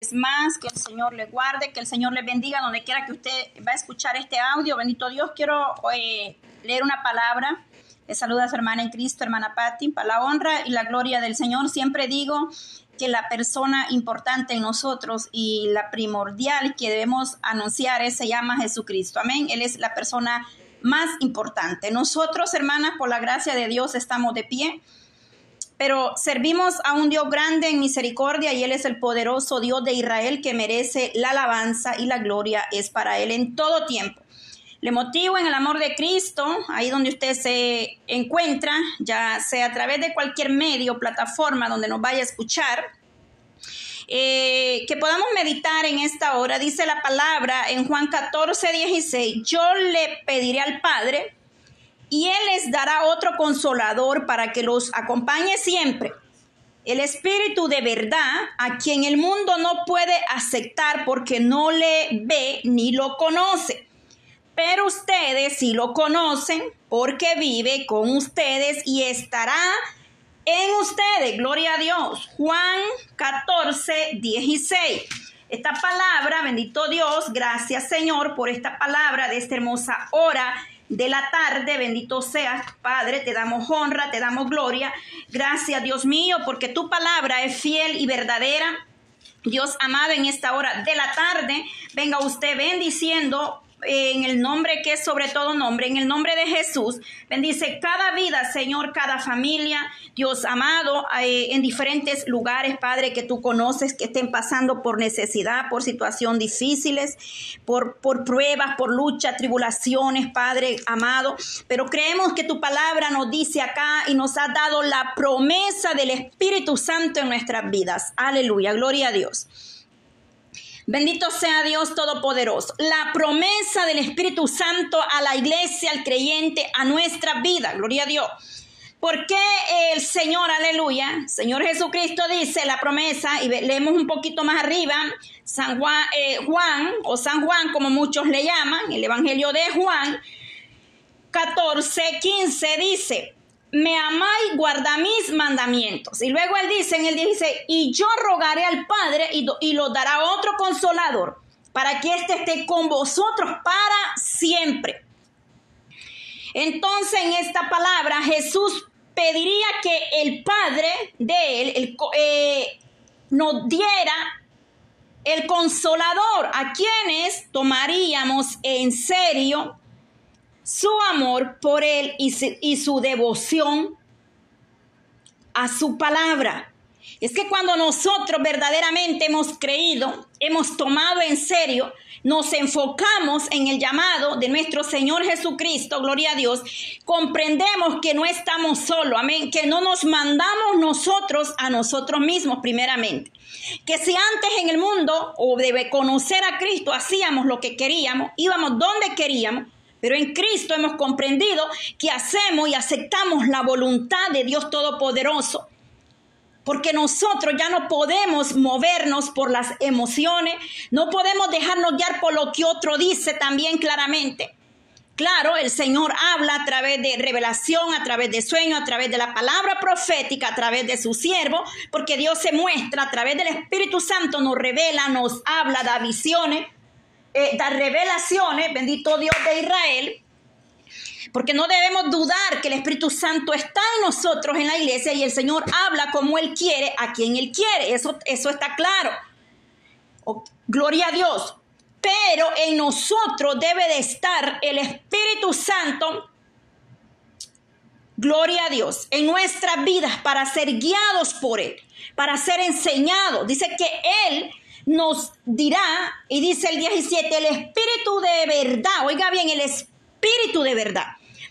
Es más, que el Señor le guarde, que el Señor le bendiga donde quiera que usted va a escuchar este audio. Bendito Dios, quiero eh, leer una palabra. Le saluda a su hermana en Cristo, hermana Patti. Para la honra y la gloria del Señor, siempre digo que la persona importante en nosotros y la primordial que debemos anunciar es, se llama Jesucristo. Amén. Él es la persona más importante. Nosotros, hermanas, por la gracia de Dios, estamos de pie pero servimos a un Dios grande en misericordia y Él es el poderoso Dios de Israel que merece la alabanza y la gloria es para Él en todo tiempo. Le motivo en el amor de Cristo, ahí donde usted se encuentra, ya sea a través de cualquier medio, plataforma donde nos vaya a escuchar, eh, que podamos meditar en esta hora. Dice la palabra en Juan 14, 16, yo le pediré al Padre y Él les dará otro consolador para que los acompañe siempre. El Espíritu de verdad, a quien el mundo no puede aceptar porque no le ve ni lo conoce. Pero ustedes sí lo conocen porque vive con ustedes y estará en ustedes. Gloria a Dios. Juan 14, 16. Esta palabra, bendito Dios, gracias Señor por esta palabra de esta hermosa hora de la tarde. Bendito seas, Padre, te damos honra, te damos gloria. Gracias, Dios mío, porque tu palabra es fiel y verdadera. Dios amado, en esta hora de la tarde, venga usted bendiciendo en el nombre que es sobre todo nombre, en el nombre de Jesús. Bendice cada vida, Señor, cada familia, Dios amado, eh, en diferentes lugares, Padre, que tú conoces, que estén pasando por necesidad, por situaciones difíciles, por, por pruebas, por lucha, tribulaciones, Padre amado. Pero creemos que tu palabra nos dice acá y nos ha dado la promesa del Espíritu Santo en nuestras vidas. Aleluya, gloria a Dios. Bendito sea Dios Todopoderoso. La promesa del Espíritu Santo a la iglesia, al creyente, a nuestra vida. Gloria a Dios. Porque el Señor, aleluya, Señor Jesucristo dice la promesa, y leemos un poquito más arriba, San Juan, eh, Juan, o San Juan, como muchos le llaman, el Evangelio de Juan, 14, 15, dice, me amáis, guarda mis mandamientos. Y luego él dice en el 16, y yo rogaré al Padre y, y lo dará otro consolador para que éste esté con vosotros para siempre. Entonces en esta palabra Jesús pediría que el Padre de él eh, nos diera el consolador a quienes tomaríamos en serio su amor por Él y su, devoción a su palabra. Es que cuando nosotros verdaderamente hemos creído, hemos tomado en serio, nos enfocamos en el llamado de nuestro Señor Jesucristo, gloria a Dios, comprendemos que no estamos solos, amén, que no nos mandamos nosotros a nosotros mismos primeramente. Que si antes en el mundo o debe conocer a Cristo hacíamos lo que queríamos, íbamos donde queríamos, pero en Cristo hemos comprendido que hacemos y aceptamos la voluntad de Dios Todopoderoso. Porque nosotros ya no podemos movernos por las emociones, no podemos dejarnos guiar por lo que otro dice también claramente. Claro, el Señor habla a través de revelación, a través de sueño, a través de la palabra profética, a través de su siervo, porque Dios se muestra a través del Espíritu Santo, nos revela, nos habla, da visiones, eh, revelaciones, bendito Dios de Israel, porque no debemos dudar que el Espíritu Santo está en nosotros en la iglesia y el Señor habla como Él quiere, a quien Él quiere. Eso, eso está claro. gloria a Dios. Pero en nosotros debe de estar el Espíritu Santo. Gloria a Dios. En nuestras vidas para ser guiados por Él, para ser enseñados. Dice que Él nos dirá, y dice el 17, el espíritu de verdad, oiga bien, el espíritu de verdad.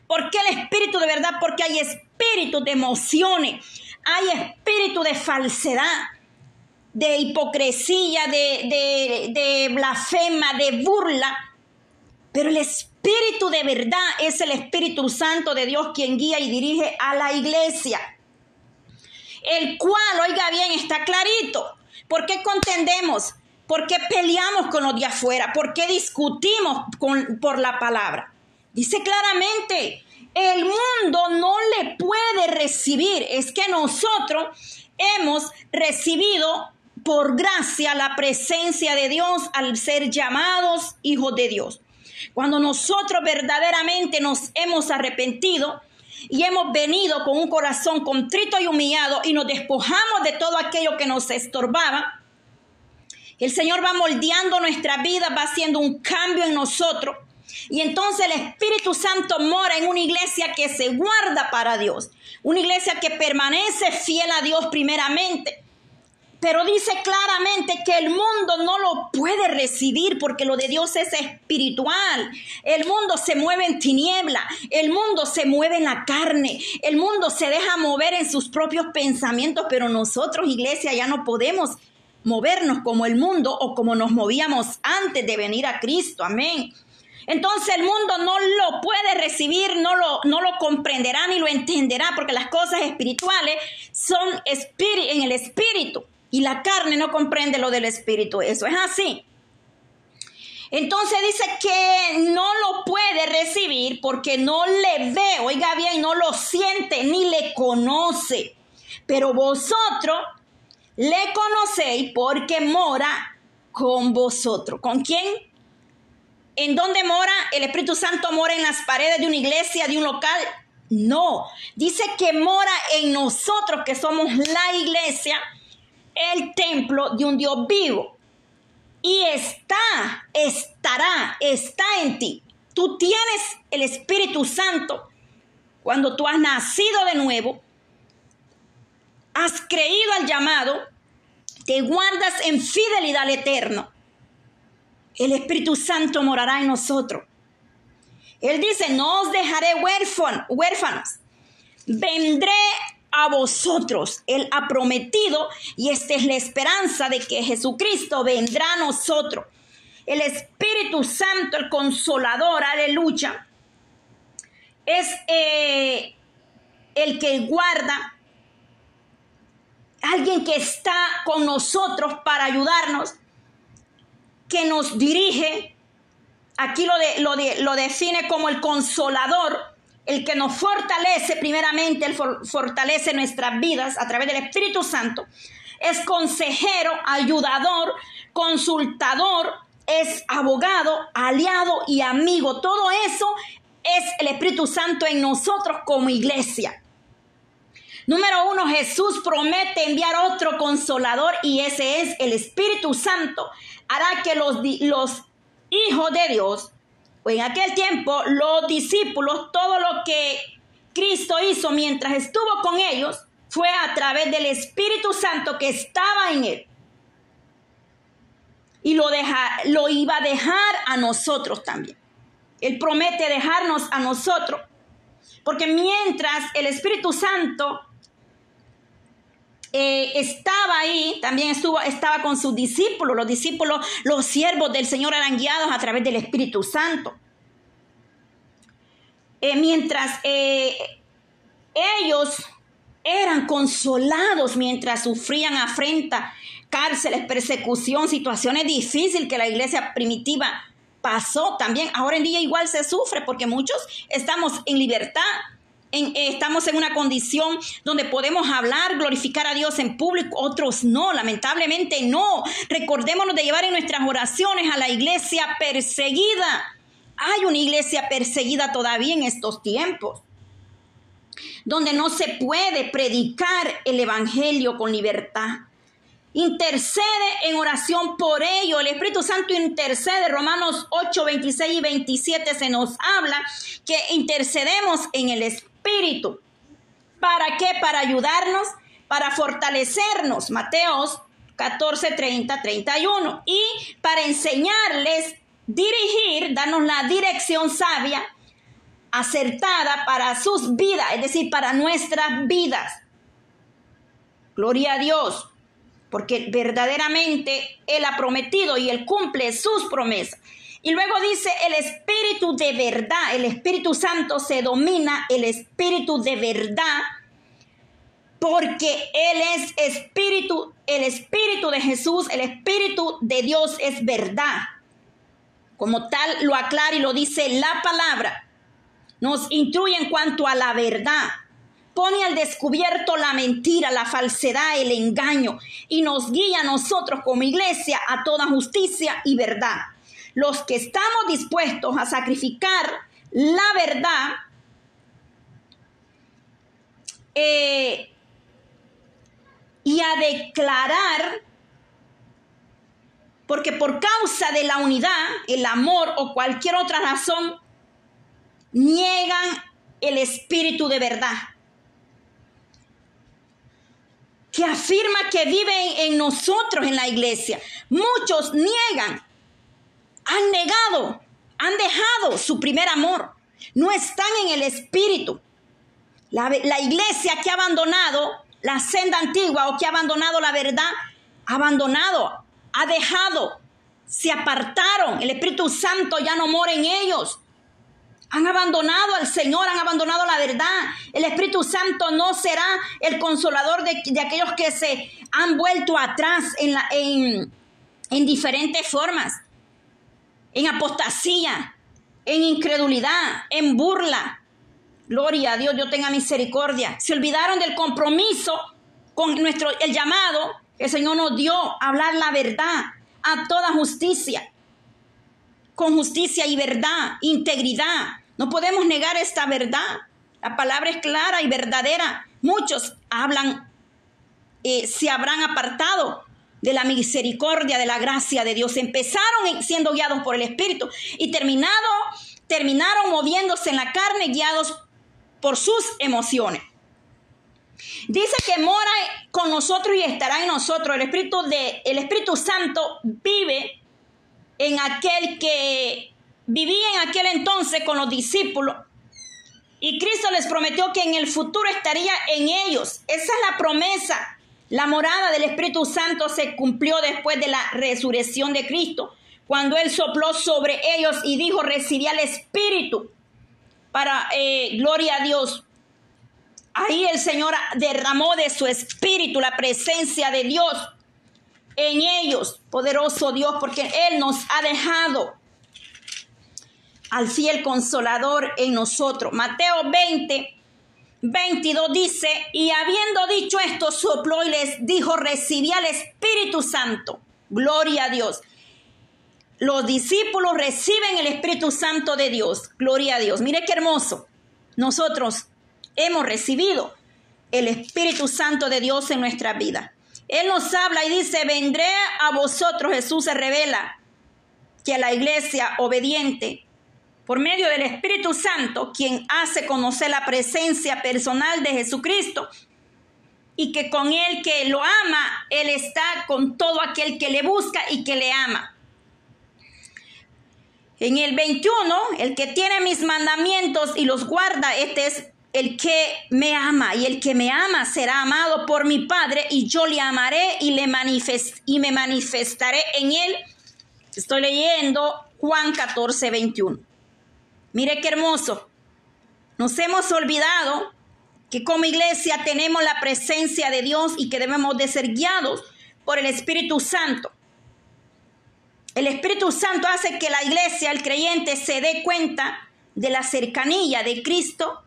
¿Por qué el espíritu de verdad? Porque hay espíritu de emociones, hay espíritu de falsedad, de hipocresía, de, de blasfema, de burla. Pero el espíritu de verdad es el Espíritu Santo de Dios quien guía y dirige a la iglesia. El cual, oiga bien, está clarito. ¿Por qué contendemos? ¿Por qué peleamos con los de afuera? ¿Por qué discutimos con, por la palabra? Dice claramente, el mundo no le puede recibir. Es que nosotros hemos recibido por gracia la presencia de Dios al ser llamados hijos de Dios. Cuando nosotros verdaderamente nos hemos arrepentido y hemos venido con un corazón contrito y humillado y nos despojamos de todo aquello que nos estorbaba, el Señor va moldeando nuestra vida, va haciendo un cambio en nosotros. Y entonces el Espíritu Santo mora en una iglesia que se guarda para Dios, una iglesia que permanece fiel a Dios primeramente, pero dice claramente que el mundo no lo puede recibir porque lo de Dios es espiritual. El mundo se mueve en tiniebla, el mundo se mueve en la carne, el mundo se deja mover en sus propios pensamientos, pero nosotros, iglesia, ya no podemos movernos como el mundo o como nos movíamos antes de venir a Cristo. Amén. Entonces el mundo no lo puede recibir, no lo, no lo comprenderá ni lo entenderá, porque las cosas espirituales son en el espíritu y la carne no comprende lo del espíritu. Eso es así. Entonces dice que no lo puede recibir porque no le ve, oiga bien, no lo siente ni le conoce. Pero vosotros le conocéis porque mora con vosotros. ¿Con quién? ¿En dónde mora? ¿El Espíritu Santo mora en las paredes de una iglesia, de un local? No, dice que mora en nosotros que somos la iglesia el templo de un Dios vivo. Y está, estará, está en ti. Tú tienes el Espíritu Santo. Cuando tú has nacido de nuevo, has creído al llamado, te guardas en fidelidad al eterno. El Espíritu Santo morará en nosotros. Él dice, no os dejaré huérfanos. Vendré a vosotros. Él ha prometido y esta es la esperanza de que Jesucristo vendrá a nosotros. El Espíritu Santo, el consolador, aleluya, es eh, el que guarda, alguien que está con nosotros para ayudarnos, que nos dirige. Aquí lo, de, lo, de, lo define como el consolador el que nos fortalece, primeramente, Él fortalece nuestras vidas a través del Espíritu Santo, es consejero, ayudador, consultador, es abogado, aliado y amigo. Todo eso es el Espíritu Santo en nosotros como iglesia. Número uno, Jesús promete enviar otro consolador y ese es el Espíritu Santo. Hará que los hijos de Dios en aquel tiempo los discípulos, todo lo que Cristo hizo mientras estuvo con ellos, fue a través del Espíritu Santo que estaba en él. Y lo, deja, lo iba a dejar a nosotros también. Él promete dejarnos a nosotros. Porque mientras el Espíritu Santo eh, estaba ahí, también estuvo, estaba con sus discípulos. Los discípulos, los siervos del Señor eran guiados a través del Espíritu Santo. Eh, mientras eh, ellos eran consolados mientras sufrían afrenta, cárceles, persecución, situaciones difíciles que la iglesia primitiva pasó también. Ahora en día igual se sufre porque muchos estamos en libertad, eh, estamos en una condición donde podemos hablar, glorificar a Dios en público, otros no, lamentablemente no. Recordémonos de llevar en nuestras oraciones a la iglesia perseguida. Hay una iglesia perseguida todavía en estos tiempos, donde no se puede predicar el Evangelio con libertad. Intercede en oración por ello. El Espíritu Santo intercede. Romanos 8, 26 y 27 se nos habla que intercedemos en el Espíritu Espíritu. ¿Para qué? Para ayudarnos, para fortalecernos. Mateos 14, 30, 31. Y para enseñarles, dirigir, darnos la dirección sabia, acertada para sus vidas, es decir, para nuestras vidas. Gloria a Dios, porque verdaderamente Él ha prometido y Él cumple sus promesas. Y luego dice el Espíritu de verdad, el Espíritu Santo se domina el Espíritu de verdad porque Él es Espíritu, el Espíritu de Jesús, el Espíritu de Dios es verdad. Como tal lo aclara y lo dice la palabra. Nos instruye en cuanto a la verdad. pone al descubierto la mentira, la falsedad, el engaño y nos guía a nosotros como iglesia a toda justicia y verdad. Los que estamos dispuestos a sacrificar la verdad, eh, y a declarar, porque por causa de la unidad, el amor o cualquier otra razón, niegan el espíritu de verdad, que afirma que vive en nosotros en la iglesia. Muchos niegan, han negado, han dejado su primer amor, no están en el espíritu. La, iglesia que ha abandonado la senda antigua o que ha abandonado la verdad, ha abandonado, ha dejado, se apartaron, el Espíritu Santo ya no mora en ellos. Han abandonado al Señor, han abandonado la verdad. El Espíritu Santo no será el consolador de, aquellos que se han vuelto atrás en diferentes formas. En apostasía, en incredulidad, en burla, Gloria a Dios, Dios tenga misericordia. Se olvidaron del compromiso con nuestro, el llamado que el Señor nos dio a hablar la verdad a toda justicia. Con justicia y verdad, integridad. No podemos negar esta verdad. La palabra es clara y verdadera. Muchos hablan, eh, se habrán apartado de la misericordia, de la gracia de Dios. Empezaron siendo guiados por el Espíritu y terminado, terminaron moviéndose en la carne, guiados por sus emociones. Dice que mora con nosotros y estará en nosotros. El Espíritu, de, el Espíritu Santo vive en aquel que vivía en aquel entonces con los discípulos. Y Cristo les prometió que en el futuro estaría en ellos. Esa es la promesa. La morada del Espíritu Santo se cumplió después de la resurrección de Cristo, cuando Él sopló sobre ellos y dijo, recibí al Espíritu para eh, gloria a Dios. Ahí el Señor derramó de su espíritu la presencia de Dios en ellos, poderoso Dios, porque Él nos ha dejado al fiel consolador en nosotros. Mateo 20, 22 dice, y habiendo dicho esto, sopló y les dijo, recibí al Espíritu Santo. Gloria a Dios los discípulos reciben el Espíritu Santo de Dios. Gloria a Dios. Mire qué hermoso. Nosotros hemos recibido el Espíritu Santo de Dios en nuestra vida. Él nos habla y dice, vendré a vosotros, Jesús se revela que la iglesia obediente, por medio del Espíritu Santo, quien hace conocer la presencia personal de Jesucristo, y que con él que lo ama, Él está con todo aquel que le busca y que le ama. En el 21, el que tiene mis mandamientos y los guarda, este es el que me ama y el que me ama será amado por mi Padre y yo le amaré y, le y me manifestaré en él. Estoy leyendo Juan 14, 21. Mire qué hermoso. Nos hemos olvidado que como iglesia tenemos la presencia de Dios y que debemos de ser guiados por el Espíritu Santo. El Espíritu Santo hace que la iglesia, el creyente, se dé cuenta de la cercanía de Cristo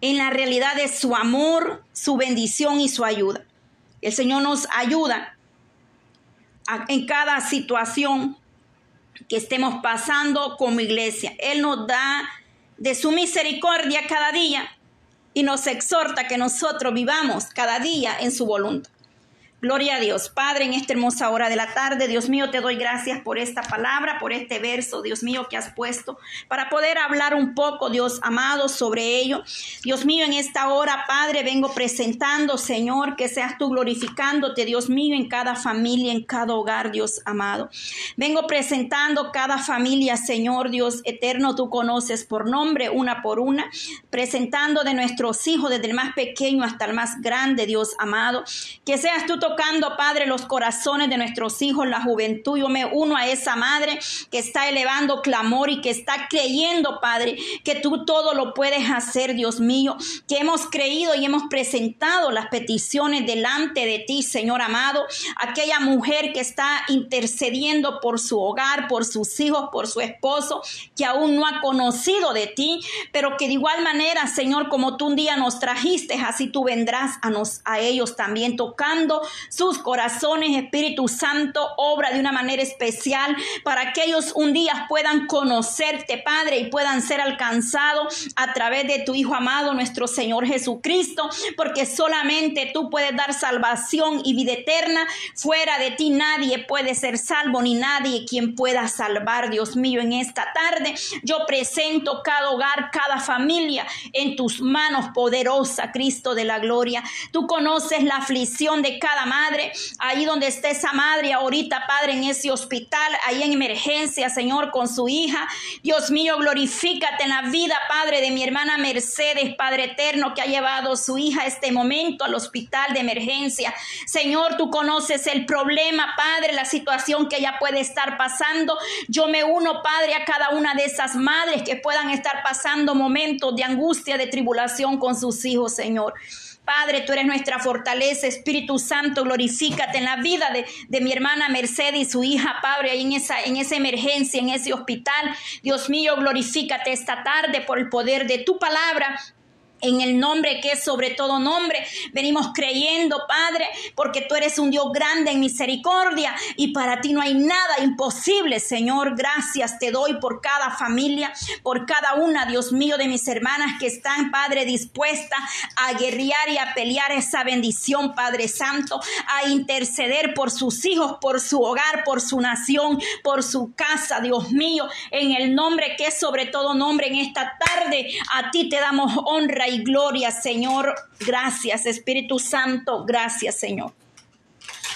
en la realidad de su amor, su bendición y su ayuda. El Señor nos ayuda en cada situación que estemos pasando como iglesia. Él nos da de su misericordia cada día y nos exhorta que nosotros vivamos cada día en su voluntad. Gloria a Dios. Padre, en esta hermosa hora de la tarde, Dios mío, te doy gracias por esta palabra, por este verso, Dios mío, que has puesto para poder hablar un poco, Dios amado, sobre ello. Dios mío, en esta hora, Padre, vengo presentando, Señor, que seas tú glorificándote, Dios mío, en cada familia, en cada hogar, Dios amado. Vengo presentando cada familia, Señor, Dios eterno, tú conoces por nombre, una por una, presentando de nuestros hijos, desde el más pequeño hasta el más grande, Dios amado. Que seas tú tocando tocando, Padre, los corazones de nuestros hijos, la juventud. Yo me uno a esa madre que está elevando clamor y que está creyendo, Padre, que tú todo lo puedes hacer, Dios mío, que hemos creído y hemos presentado las peticiones delante de ti, Señor amado. Aquella mujer que está intercediendo por su hogar, por sus hijos, por su esposo, que aún no ha conocido de ti, pero que de igual manera, Señor, como tú un día nos trajiste, así tú vendrás a, nos, a ellos también, tocando sus corazones, Espíritu Santo, obra de una manera especial para que ellos un día puedan conocerte, Padre, y puedan ser alcanzados a través de tu Hijo amado, nuestro Señor Jesucristo, porque solamente tú puedes dar salvación y vida eterna. Fuera de ti nadie puede ser salvo, ni nadie quien pueda salvar, Dios mío, en esta tarde. Yo presento cada hogar, cada familia en tus manos poderosa, Cristo de la gloria. Tú conoces la aflicción de cada madre, ahí donde esté esa madre ahorita, Padre, en ese hospital, ahí en emergencia, Señor, con su hija. Dios mío, glorifícate en la vida, Padre, de mi hermana Mercedes, Padre eterno, que ha llevado su hija a este momento al hospital de emergencia. Señor, tú conoces el problema, Padre, la situación que ella puede estar pasando. Yo me uno, Padre, a cada una de esas madres que puedan estar pasando momentos de angustia, de tribulación con sus hijos, Señor. Padre, tú eres nuestra fortaleza, Espíritu Santo, glorifícate en la vida de, de, mi hermana Mercedes y su hija, Padre, ahí en esa, en esa emergencia, en ese hospital. Dios mío, glorifícate esta tarde por el poder de tu palabra en el nombre que es sobre todo nombre. Venimos creyendo, Padre, porque tú eres un Dios grande en misericordia y para ti no hay nada imposible, Señor. Gracias te doy por cada familia, por cada una, Dios mío, de mis hermanas que están, Padre, dispuesta a guerrear y a pelear esa bendición, Padre Santo, a interceder por sus hijos, por su hogar, por su nación, por su casa, Dios mío, en el nombre que es sobre todo nombre en esta tarde. A ti te damos honra gloria, Señor. Gracias, Espíritu Santo. Gracias, Señor.